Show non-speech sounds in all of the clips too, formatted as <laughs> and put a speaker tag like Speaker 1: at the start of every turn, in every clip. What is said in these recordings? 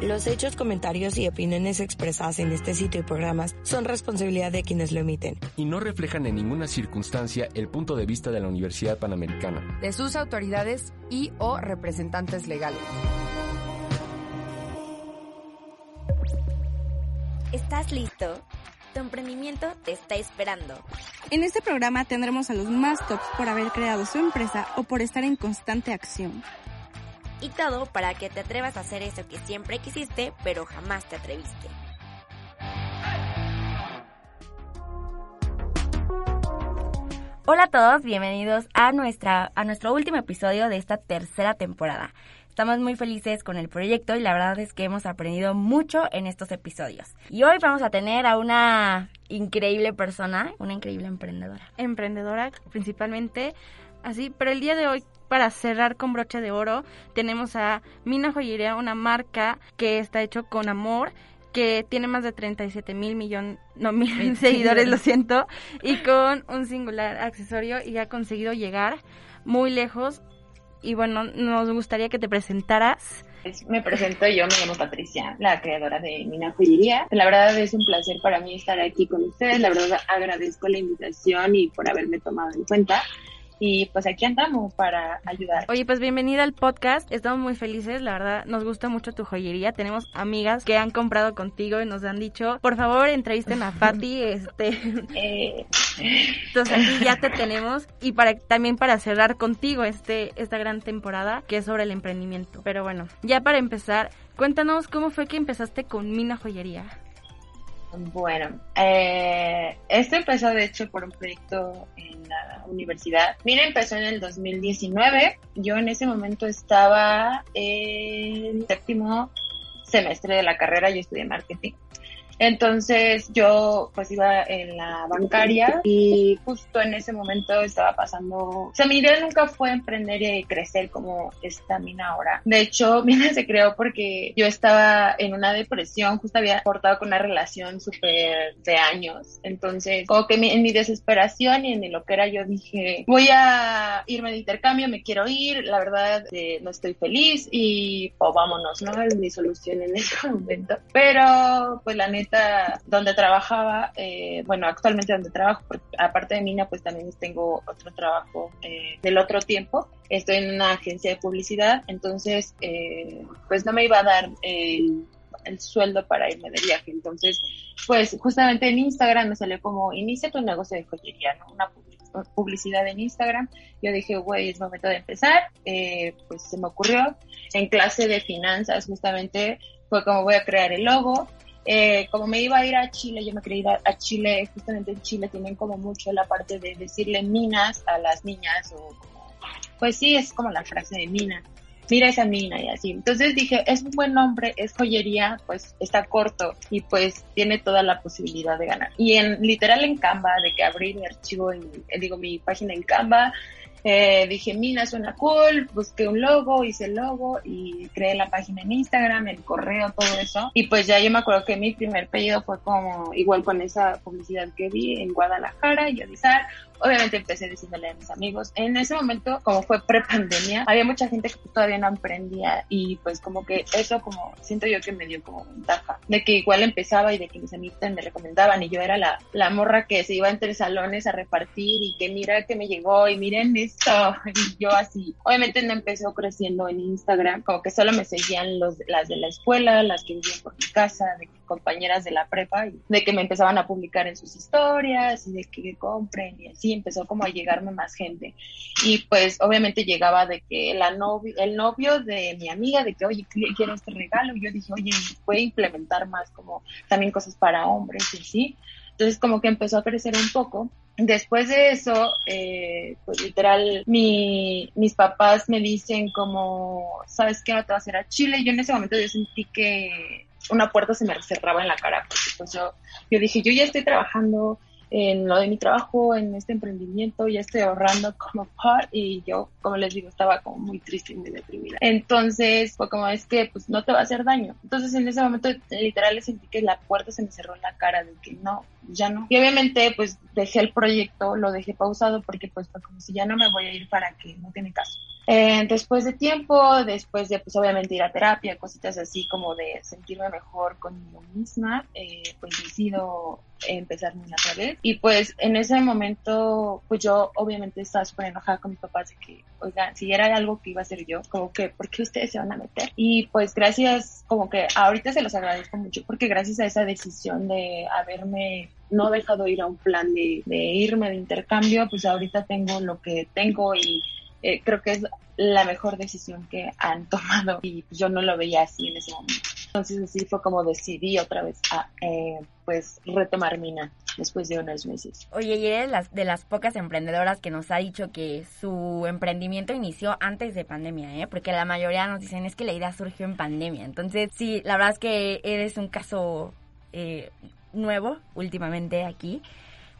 Speaker 1: Los hechos, comentarios y opiniones expresadas en este sitio y programas son responsabilidad de quienes lo emiten.
Speaker 2: Y no reflejan en ninguna circunstancia el punto de vista de la Universidad Panamericana.
Speaker 3: De sus autoridades y o representantes legales.
Speaker 4: ¿Estás listo? Tu emprendimiento te está esperando.
Speaker 5: En este programa tendremos a los más tops por haber creado su empresa o por estar en constante acción.
Speaker 4: Y todo para que te atrevas a hacer eso que siempre quisiste, pero jamás te atreviste.
Speaker 6: Hola a todos, bienvenidos a, nuestra, a nuestro último episodio de esta tercera temporada. Estamos muy felices con el proyecto y la verdad es que hemos aprendido mucho en estos episodios. Y hoy vamos a tener a una increíble persona, una increíble emprendedora.
Speaker 5: Emprendedora principalmente, así, pero el día de hoy para cerrar con broche de oro tenemos a Mina Joyería, una marca que está hecho con amor que tiene más de 37 mil millones, no mil seguidores, lo siento, y con un singular accesorio y ha conseguido llegar muy lejos. Y bueno, nos gustaría que te presentaras.
Speaker 7: Me presento, yo me llamo Patricia, la creadora de Mina Joyería. La verdad es un placer para mí estar aquí con ustedes. La verdad agradezco la invitación y por haberme tomado en cuenta y pues aquí andamos para ayudar.
Speaker 5: Oye, pues bienvenida al podcast. Estamos muy felices, la verdad, nos gusta mucho tu joyería. Tenemos amigas que han comprado contigo y nos han dicho, por favor, entrevisten a Fati, <laughs> este. Eh. Entonces aquí ya te tenemos y para también para cerrar contigo este esta gran temporada que es sobre el emprendimiento. Pero bueno, ya para empezar, cuéntanos cómo fue que empezaste con Mina Joyería.
Speaker 7: Bueno, eh, esto empezó de hecho por un proyecto en la universidad. Mira, empezó en el 2019. Yo en ese momento estaba en séptimo semestre de la carrera, yo estudié marketing. Entonces yo pues iba en la bancaria y justo en ese momento estaba pasando, o sea, mi idea nunca fue emprender y crecer como esta mina ahora. De hecho, <laughs> mina se creó porque yo estaba en una depresión, justo había cortado con una relación súper de años. Entonces, como que en mi desesperación y en lo que era yo dije, voy a irme de intercambio, me quiero ir, la verdad eh, no estoy feliz y pues vámonos, ¿no? Es mi solución en ese <laughs> momento. Pero pues la neta donde trabajaba, eh, bueno, actualmente donde trabajo, aparte de Mina, pues también tengo otro trabajo eh, del otro tiempo. Estoy en una agencia de publicidad, entonces, eh, pues no me iba a dar el, el sueldo para irme de viaje. Entonces, pues justamente en Instagram me salió como, inicia tu negocio de joyería, ¿no? Una publicidad en Instagram. Yo dije, güey, es momento de empezar. pues se me ocurrió. En clase de finanzas, justamente, fue como voy a crear el logo. Eh, como me iba a ir a Chile, yo me quería ir a, Chile, justamente en Chile tienen como mucho la parte de decirle minas a las niñas, o pues sí, es como la frase de mina, mira esa mina y así. Entonces dije, es un buen nombre, es joyería, pues está corto y pues tiene toda la posibilidad de ganar. Y en literal en Canva, de que abrí mi archivo, en, eh, digo, mi página en Canva, eh, dije, Mina suena cool, busqué un logo, hice el logo y creé la página en Instagram, el correo, todo eso. Y pues ya yo me acuerdo que mi primer pedido fue como igual con esa publicidad que vi en Guadalajara y avisar. Obviamente empecé diciéndole a mis amigos. En ese momento, como fue pre-pandemia, había mucha gente que todavía no emprendía y pues como que eso como siento yo que me dio como ventaja de que igual empezaba y de que mis amigos me recomendaban y yo era la, la morra que se iba entre salones a repartir y que mira que me llegó y miren <laughs> y yo así, obviamente no empezó creciendo en Instagram, como que solo me seguían los, las de la escuela, las que vivían por mi casa, de compañeras de la prepa, y de que me empezaban a publicar en sus historias y de que compren y así empezó como a llegarme más gente. Y pues obviamente llegaba de que la novio, el novio de mi amiga, de que, oye, quiero este regalo, y yo dije, oye, a implementar más como también cosas para hombres y así. Entonces como que empezó a crecer un poco Después de eso, eh, pues literal, mi, mis papás me dicen como, ¿sabes qué? Te vas a ir a Chile. Yo en ese momento yo sentí que una puerta se me cerraba en la cara, pues yo, yo dije, yo ya estoy trabajando, en lo de mi trabajo, en este emprendimiento, ya estoy ahorrando como par y yo, como les digo, estaba como muy triste y muy deprimida. Entonces, fue como es que pues no te va a hacer daño. Entonces en ese momento literal sentí que la puerta se me cerró en la cara de que no, ya no. Y obviamente pues dejé el proyecto, lo dejé pausado porque pues fue como si ya no me voy a ir para que no tiene caso. Eh, después de tiempo, después de pues obviamente ir a terapia, cositas así como de sentirme mejor conmigo misma, eh, pues decido empezar mi otra vez. Y pues en ese momento, pues yo obviamente estaba súper enojada con mis papás de que, oigan, si era algo que iba a hacer yo, como que, ¿por qué ustedes se van a meter? Y pues gracias, como que ahorita se los agradezco mucho porque gracias a esa decisión de haberme no dejado ir a un plan de, de irme de intercambio, pues ahorita tengo lo que tengo y eh, creo que es la mejor decisión que han <laughs> tomado y yo no lo veía así en ese momento. Entonces así fue como decidí otra vez a eh, pues retomar Mina después de unos meses.
Speaker 6: Oye, y eres las, de las pocas emprendedoras que nos ha dicho que su emprendimiento inició antes de pandemia, ¿eh? Porque la mayoría nos dicen es que la idea surgió en pandemia. Entonces, sí, la verdad es que eres un caso eh, nuevo últimamente aquí.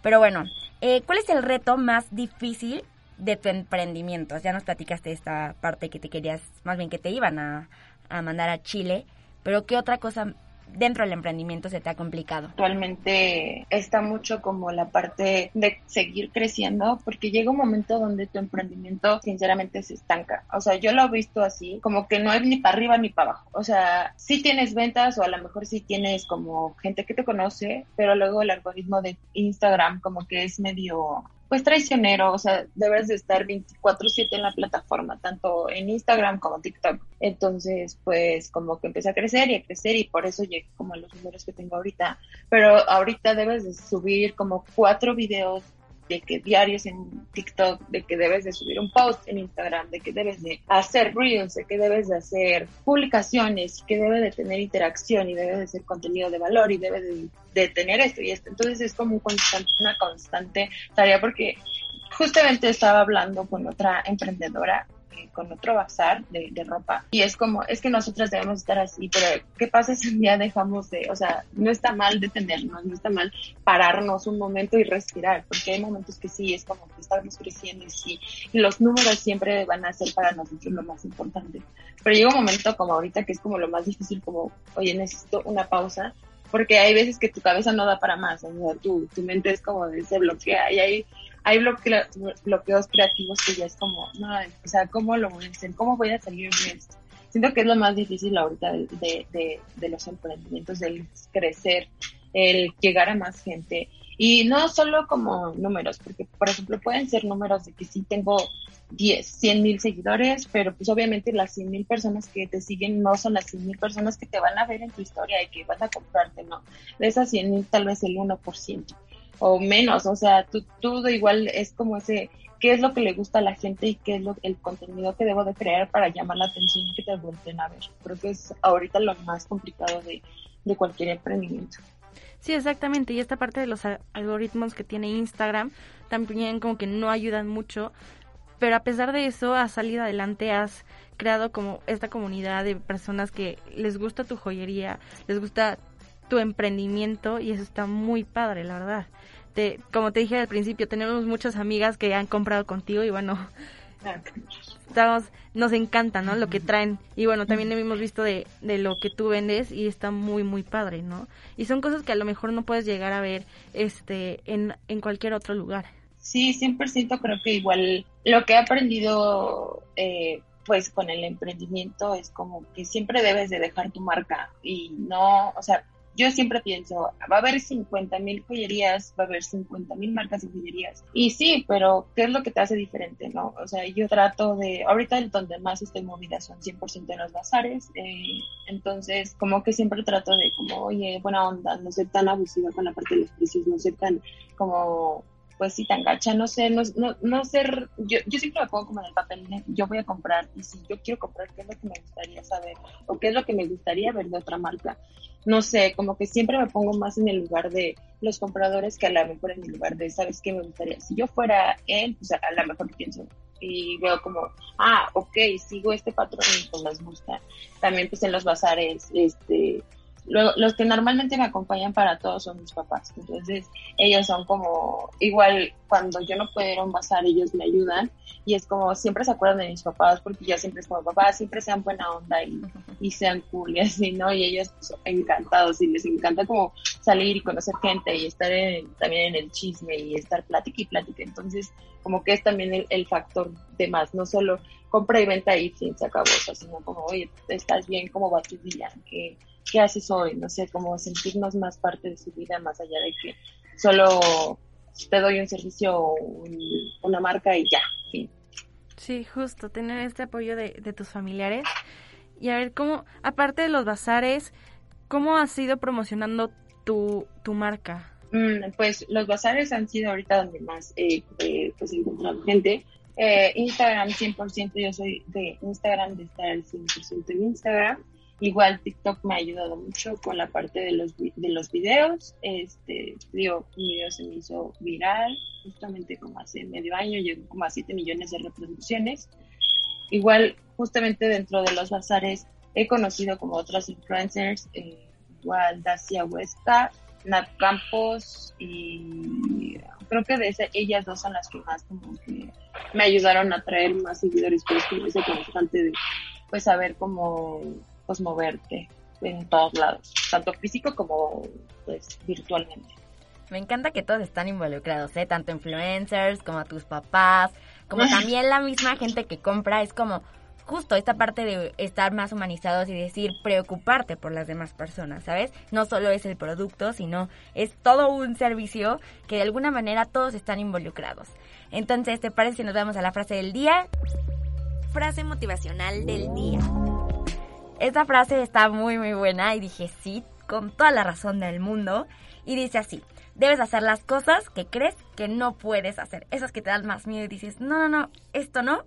Speaker 6: Pero bueno, eh, ¿cuál es el reto más difícil de tu emprendimiento. Ya nos platicaste esta parte que te querías, más bien que te iban a, a mandar a Chile, pero ¿qué otra cosa dentro del emprendimiento se te ha complicado?
Speaker 7: Actualmente está mucho como la parte de seguir creciendo porque llega un momento donde tu emprendimiento sinceramente se estanca. O sea, yo lo he visto así, como que no es ni para arriba ni para abajo. O sea, sí tienes ventas o a lo mejor sí tienes como gente que te conoce, pero luego el algoritmo de Instagram como que es medio pues traicionero, o sea, debes de estar 24/7 en la plataforma, tanto en Instagram como TikTok. Entonces, pues como que empecé a crecer y a crecer y por eso llegué como a los números que tengo ahorita. Pero ahorita debes de subir como cuatro videos de que diarios en TikTok, de que debes de subir un post en Instagram, de que debes de hacer reels, de que debes de hacer publicaciones, que debe de tener interacción y debe de ser contenido de valor y debe de, tener esto y esto. Entonces es como un una constante tarea porque justamente estaba hablando con otra emprendedora con otro bazar de, ropa. Y es como, es que nosotras debemos estar así, pero ¿qué pasa si un día dejamos de, o sea, no está mal detenernos, no está mal pararnos un momento y respirar, porque hay momentos que sí, es como que estamos creciendo y sí, los números siempre van a ser para nosotros lo más importante, pero llega un momento como ahorita que es como lo más difícil, como, oye, necesito una pausa, porque hay veces que tu cabeza no da para más, o sea, tu, tu mente es como de se bloquea y hay hay bloqueos creativos que ya es como, no, o sea, ¿cómo lo voy a hacer? ¿Cómo voy a salir de? Siento que es lo más difícil ahorita de, de, de, los emprendimientos, el crecer, el llegar a más gente. Y no solo como números, porque por ejemplo pueden ser números de que sí tengo 10, 100 mil seguidores, pero pues obviamente las 100 mil personas que te siguen no son las 100 mil personas que te van a ver en tu historia y que van a comprarte, no. De esas 100 mil tal vez el 1% o menos, o sea, tú, tú igual es como ese, qué es lo que le gusta a la gente y qué es lo, el contenido que debo de crear para llamar la atención y que te vuelven a ver. Creo que es ahorita lo más complicado de, de cualquier emprendimiento.
Speaker 5: Sí, exactamente. Y esta parte de los algoritmos que tiene Instagram también como que no ayudan mucho. Pero a pesar de eso, has salido adelante, has creado como esta comunidad de personas que les gusta tu joyería, les gusta tu emprendimiento y eso está muy padre, la verdad. Te, como te dije al principio, tenemos muchas amigas que han comprado contigo y bueno, estamos, nos encanta, ¿no? Lo que traen. Y bueno, también hemos visto de, de lo que tú vendes y está muy, muy padre, ¿no? Y son cosas que a lo mejor no puedes llegar a ver este en, en cualquier otro lugar.
Speaker 7: Sí, 100% creo que igual lo que he aprendido eh, pues con el emprendimiento es como que siempre debes de dejar tu marca y no, o sea, yo siempre pienso, va a haber 50 mil joyerías, va a haber 50 mil marcas de joyerías. Y sí, pero ¿qué es lo que te hace diferente, no? O sea, yo trato de, ahorita donde más estoy movida son 100% en los bazares, eh, entonces como que siempre trato de como, oye, buena onda, no ser tan abusiva con la parte de los precios, no ser tan como pues sí tan gacha, no sé, no, no, no ser, yo, yo siempre me pongo como en el papel, yo voy a comprar y si yo quiero comprar, ¿qué es lo que me gustaría saber? ¿O qué es lo que me gustaría ver de otra marca? no sé, como que siempre me pongo más en el lugar de los compradores que a lo mejor en el lugar de, ¿sabes qué me gustaría? Si yo fuera él, pues a lo mejor pienso y veo como, ah, ok, sigo este patrón y pues les gusta. También pues en los bazares, este, los que normalmente me acompañan para todos son mis papás. Entonces, ellos son como, igual cuando yo no puedo ir a un bazar, ellos me ayudan. Y es como, siempre se acuerdan de mis papás, porque ya siempre es como, papás, siempre sean buena onda y, y sean cool y así, ¿no? Y ellos son encantados y les encanta como salir y conocer gente y estar también en el chisme y estar plática y plática. Entonces, como que es también el, factor de más, no solo compra y venta y fin, se acabó, sino como, oye, ¿estás bien? ¿Cómo va tu día? ¿Qué, ¿Qué haces hoy? No sé, como sentirnos más parte de su vida, más allá de que solo te doy un servicio o una marca y ya, fin.
Speaker 5: Sí, justo, tener este apoyo de, de tus familiares. Y a ver, ¿cómo, aparte de los bazares, cómo has ido promocionando tu, tu marca?
Speaker 7: Mm, pues los bazares han sido ahorita donde más eh, eh, pues encontrado gente. Eh, Instagram 100%, yo soy de Instagram, de estar al 100% en Instagram. Igual TikTok me ha ayudado mucho con la parte de los, de los videos. Este, digo, un video se me hizo viral justamente como hace medio año, llegó como a 7 millones de reproducciones. Igual, justamente dentro de los bazares he conocido como otras influencers, igual Dacia Huesca, Nat Campos y creo que de ese, ellas dos son las que más como que me ayudaron a traer más seguidores, pues como ese constante de pues saber cómo pues moverte en todos lados, tanto físico como pues virtualmente.
Speaker 6: Me encanta que todos están involucrados, ¿eh? tanto influencers como tus papás, como <laughs> también la misma gente que compra, es como, justo esta parte de estar más humanizados y decir preocuparte por las demás personas, ¿sabes? No solo es el producto, sino es todo un servicio que de alguna manera todos están involucrados. Entonces, ¿te parece si nos vamos a la frase del día?
Speaker 4: Frase motivacional del día.
Speaker 6: Esta frase está muy muy buena y dije sí, con toda la razón del mundo. Y dice así, debes hacer las cosas que crees que no puedes hacer. Esas que te dan más miedo y dices, no, no, no, esto no,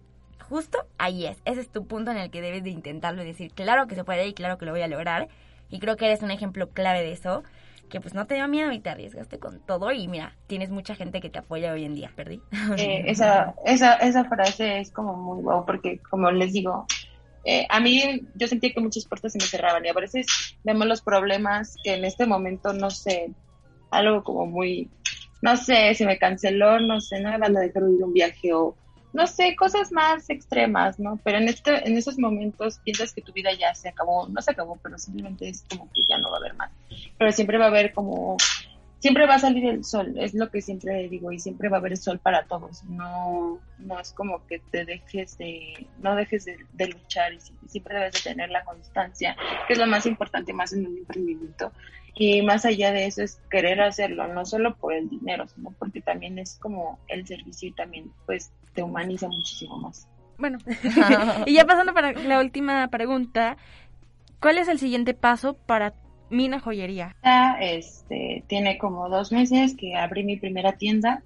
Speaker 6: justo ahí es. Ese es tu punto en el que debes de intentarlo y decir, claro que se puede y claro que lo voy a lograr. Y creo que eres un ejemplo clave de eso, que pues no te dio miedo y te arriesgaste con todo y mira, tienes mucha gente que te apoya hoy en día, perdí.
Speaker 7: Eh, esa, esa, esa frase es como muy guau porque como les digo, eh, a mí yo sentía que muchas puertas se me cerraban y a veces vemos los problemas que en este momento no sé, algo como muy, no sé, si me canceló, no sé, no me van a dejar ir un viaje o no sé, cosas más extremas, ¿no? Pero en este, en esos momentos piensas que tu vida ya se acabó, no se acabó, pero simplemente es como que ya no va a haber más. Pero siempre va a haber como, siempre va a salir el sol, es lo que siempre digo, y siempre va a haber sol para todos. No, no es como que te dejes de, no dejes de, de luchar y siempre debes de tener la constancia, que es lo más importante más en un emprendimiento. Y más allá de eso es querer hacerlo, no solo por el dinero, sino porque también es como el servicio y también pues te humaniza muchísimo más.
Speaker 5: Bueno, <laughs> y ya pasando para la última pregunta, ¿cuál es el siguiente paso para Mina Joyería?
Speaker 7: Este, tiene como dos meses que abrí mi primera tienda.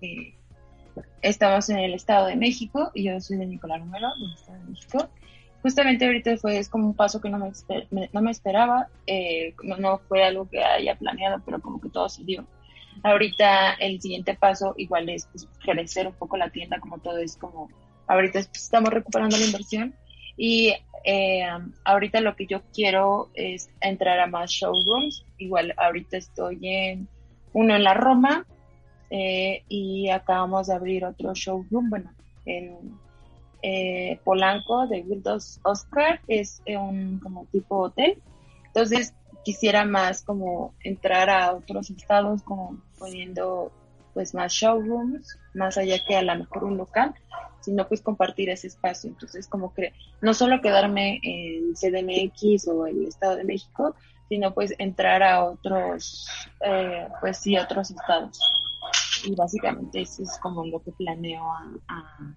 Speaker 7: estamos en el Estado de México y yo soy de Nicolás Romero, del Estado de México. Justamente ahorita fue es como un paso que no me, no me esperaba, eh, no, fue algo que haya planeado, pero como que todo se dio. Ahorita el siguiente paso igual es pues, crecer un poco la tienda, como todo es como, ahorita estamos recuperando la inversión y eh, ahorita lo que yo quiero es entrar a más showrooms. Igual ahorita estoy en uno en la Roma eh, y acabamos de abrir otro showroom, bueno, en eh, Polanco de Wildos Oscar, es un como tipo hotel. Entonces quisiera más como entrar a otros estados como poniendo pues más showrooms, más allá que a lo mejor un local, sino pues compartir ese espacio. Entonces como que no solo quedarme en CDMX o en el Estado de México, sino pues entrar a otros, eh, pues sí, otros estados. Y básicamente eso es como lo que planeo a,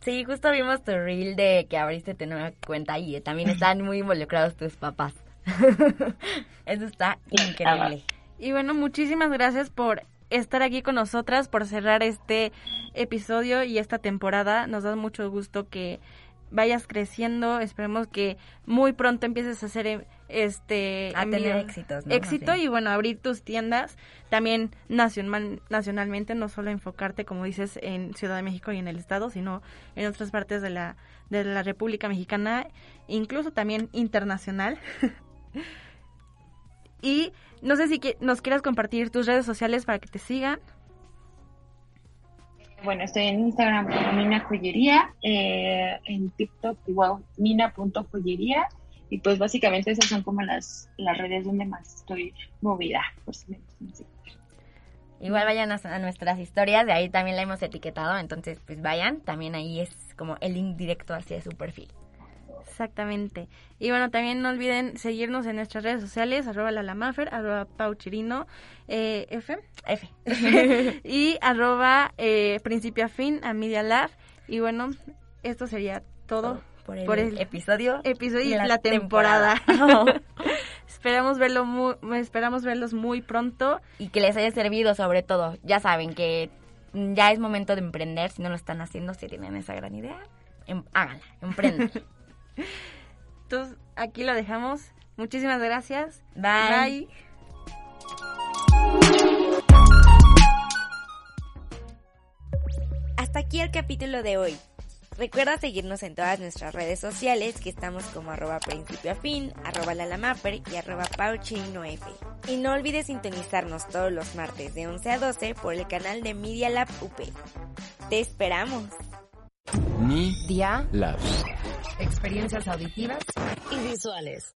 Speaker 6: Sí, justo vimos tu reel de que abriste tu nueva cuenta y también están muy involucrados tus papás. <laughs> Eso está increíble.
Speaker 5: Y bueno, muchísimas gracias por estar aquí con nosotras, por cerrar este episodio y esta temporada. Nos da mucho gusto que vayas creciendo. Esperemos que muy pronto empieces a hacer este
Speaker 6: a tener éxitos,
Speaker 5: éxito y bueno abrir tus tiendas también nacional nacionalmente no solo enfocarte como dices en Ciudad de México y en el estado sino en otras partes de la de la República Mexicana incluso también internacional <laughs> Y no sé si nos quieras compartir tus redes sociales para que te sigan.
Speaker 7: Bueno, estoy en Instagram como Mina Joyería, eh, en TikTok igual mina.joyería y pues básicamente esas son como las, las redes donde más estoy movida, por si me gustan.
Speaker 6: Igual vayan a, a nuestras historias, de ahí también la hemos etiquetado, entonces pues vayan, también ahí es como el link directo hacia su perfil.
Speaker 5: Exactamente. Y bueno, también no olviden seguirnos en nuestras redes sociales, arroba lalamafer, arroba pauchirino, eh, F,
Speaker 6: F. <laughs> <laughs>
Speaker 5: y arroba eh, principio a fin a Media Lab. Y bueno, esto sería todo
Speaker 6: por el,
Speaker 5: por el
Speaker 6: episodio.
Speaker 5: episodio y
Speaker 6: de
Speaker 5: la, temporada. <laughs> esperamos verlo muy, esperamos verlos muy pronto.
Speaker 6: y que les haya servido sobre todo. Ya saben que ya es momento de emprender, si no lo están haciendo, si tienen esa gran idea, em- háganla, emprendan.
Speaker 5: Entonces, aquí lo dejamos. Muchísimas gracias.
Speaker 6: Bye.
Speaker 5: Bye.
Speaker 4: Hasta aquí el capítulo de hoy. Recuerda seguirnos en todas nuestras redes sociales, que estamos como arroba principio a fin, arroba lalamaper y arroba pauchinof. Y no olvides sintonizarnos todos los martes de 11 a 12 por el canal de Media Lab UP. ¡Te esperamos!
Speaker 3: Día,
Speaker 2: Labs.
Speaker 3: Experiencias auditivas
Speaker 1: Y visuales.